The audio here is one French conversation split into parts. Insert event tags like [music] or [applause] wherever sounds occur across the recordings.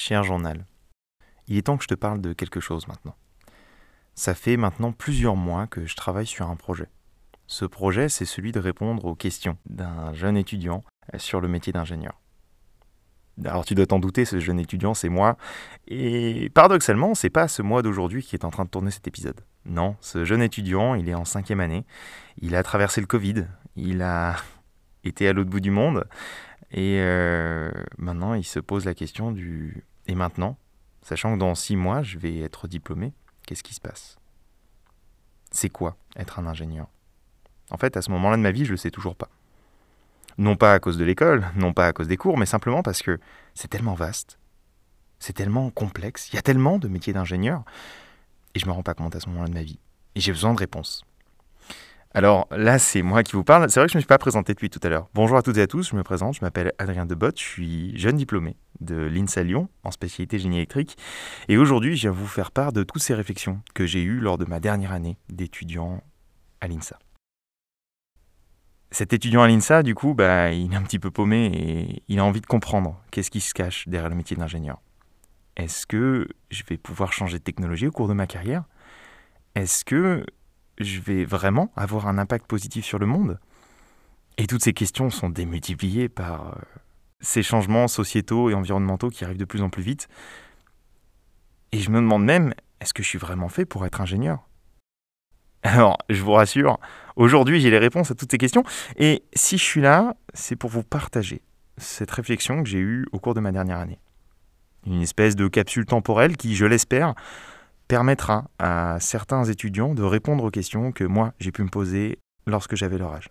Cher journal, il est temps que je te parle de quelque chose maintenant. Ça fait maintenant plusieurs mois que je travaille sur un projet. Ce projet, c'est celui de répondre aux questions d'un jeune étudiant sur le métier d'ingénieur. Alors tu dois t'en douter, ce jeune étudiant, c'est moi. Et paradoxalement, c'est pas ce mois d'aujourd'hui qui est en train de tourner cet épisode. Non, ce jeune étudiant, il est en cinquième année. Il a traversé le Covid. Il a [laughs] été à l'autre bout du monde. Et euh, maintenant, il se pose la question du et maintenant, sachant que dans six mois, je vais être diplômé, qu'est-ce qui se passe? C'est quoi être un ingénieur? En fait, à ce moment-là de ma vie, je le sais toujours pas. Non pas à cause de l'école, non pas à cause des cours, mais simplement parce que c'est tellement vaste, c'est tellement complexe, il y a tellement de métiers d'ingénieur, et je me rends pas compte à ce moment-là de ma vie. Et j'ai besoin de réponses. Alors là, c'est moi qui vous parle. C'est vrai que je ne me suis pas présenté depuis tout à l'heure. Bonjour à toutes et à tous, je me présente, je m'appelle Adrien Debot, je suis jeune diplômé de l'INSA Lyon en spécialité génie électrique. Et aujourd'hui, je viens vous faire part de toutes ces réflexions que j'ai eues lors de ma dernière année d'étudiant à l'INSA. Cet étudiant à l'INSA, du coup, bah, il est un petit peu paumé et il a envie de comprendre qu'est-ce qui se cache derrière le métier d'ingénieur. Est-ce que je vais pouvoir changer de technologie au cours de ma carrière? Est-ce que je vais vraiment avoir un impact positif sur le monde Et toutes ces questions sont démultipliées par euh, ces changements sociétaux et environnementaux qui arrivent de plus en plus vite. Et je me demande même, est-ce que je suis vraiment fait pour être ingénieur? Alors, je vous rassure, aujourd'hui j'ai les réponses à toutes ces questions. Et si je suis là, c'est pour vous partager cette réflexion que j'ai eue au cours de ma dernière année. Une espèce de capsule temporelle qui, je l'espère, permettra à certains étudiants de répondre aux questions que moi j'ai pu me poser lorsque j'avais leur âge.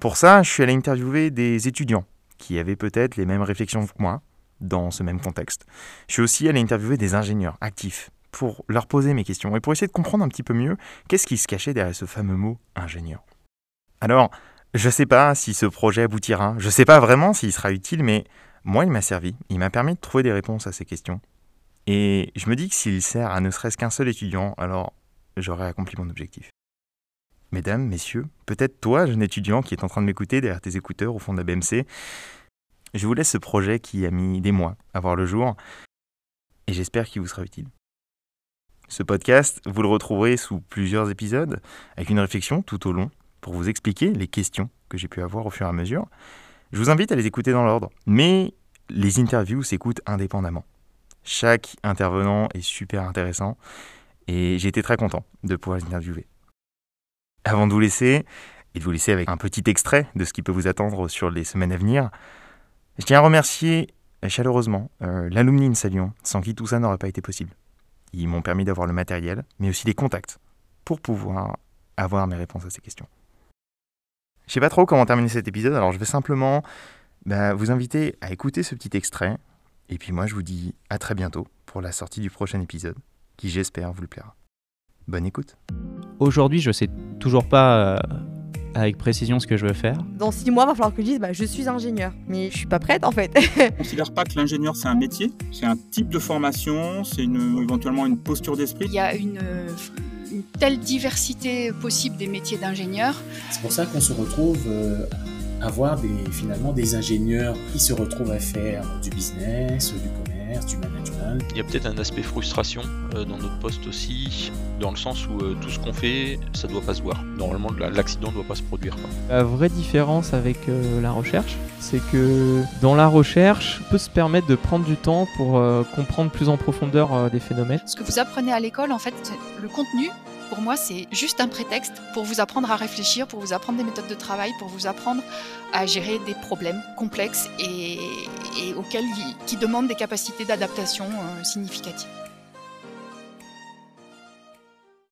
Pour ça, je suis allé interviewer des étudiants qui avaient peut-être les mêmes réflexions que moi dans ce même contexte. Je suis aussi allé interviewer des ingénieurs actifs pour leur poser mes questions et pour essayer de comprendre un petit peu mieux qu'est-ce qui se cachait derrière ce fameux mot ingénieur. Alors, je ne sais pas si ce projet aboutira, je ne sais pas vraiment s'il sera utile, mais moi, il m'a servi, il m'a permis de trouver des réponses à ces questions. Et je me dis que s'il sert à ne serait-ce qu'un seul étudiant, alors j'aurai accompli mon objectif. Mesdames, messieurs, peut-être toi, jeune étudiant qui est en train de m'écouter derrière tes écouteurs au fond de la BMC, je vous laisse ce projet qui a mis des mois à voir le jour, et j'espère qu'il vous sera utile. Ce podcast, vous le retrouverez sous plusieurs épisodes, avec une réflexion tout au long, pour vous expliquer les questions que j'ai pu avoir au fur et à mesure. Je vous invite à les écouter dans l'ordre, mais les interviews s'écoutent indépendamment. Chaque intervenant est super intéressant, et j'ai été très content de pouvoir les interviewer. Avant de vous laisser, et de vous laisser avec un petit extrait de ce qui peut vous attendre sur les semaines à venir, je tiens à remercier chaleureusement euh, l'alumni Salion, sans qui tout ça n'aurait pas été possible. Ils m'ont permis d'avoir le matériel, mais aussi des contacts pour pouvoir avoir mes réponses à ces questions. Je sais pas trop comment terminer cet épisode, alors je vais simplement bah, vous inviter à écouter ce petit extrait. Et puis moi, je vous dis à très bientôt pour la sortie du prochain épisode, qui j'espère vous le plaira. Bonne écoute. Aujourd'hui, je sais toujours pas euh, avec précision ce que je veux faire. Dans six mois, il va falloir que je dise bah, je suis ingénieur. Mais je suis pas prête en fait. [laughs] Je ne considère pas que l'ingénieur c'est un métier, c'est un type de formation, c'est une, éventuellement une posture d'esprit. Il y a une, une telle diversité possible des métiers d'ingénieur. C'est pour ça qu'on se retrouve euh, à voir des, finalement des ingénieurs qui se retrouvent à faire du business, du commerce, du management. Il y a peut-être un aspect frustration euh, dans notre poste aussi, dans le sens où euh, tout ce qu'on fait, ça doit pas se voir. Normalement, la- l'accident ne doit pas se produire. quoi. La vraie différence avec euh, la recherche, c'est que dans la recherche, on peut se permettre de prendre du temps pour comprendre plus en profondeur des phénomènes. Ce que vous apprenez à l'école, en fait, le contenu, pour moi, c'est juste un prétexte pour vous apprendre à réfléchir, pour vous apprendre des méthodes de travail, pour vous apprendre à gérer des problèmes complexes et, auxquels qui demandent des capacités d'adaptation euh, significatives.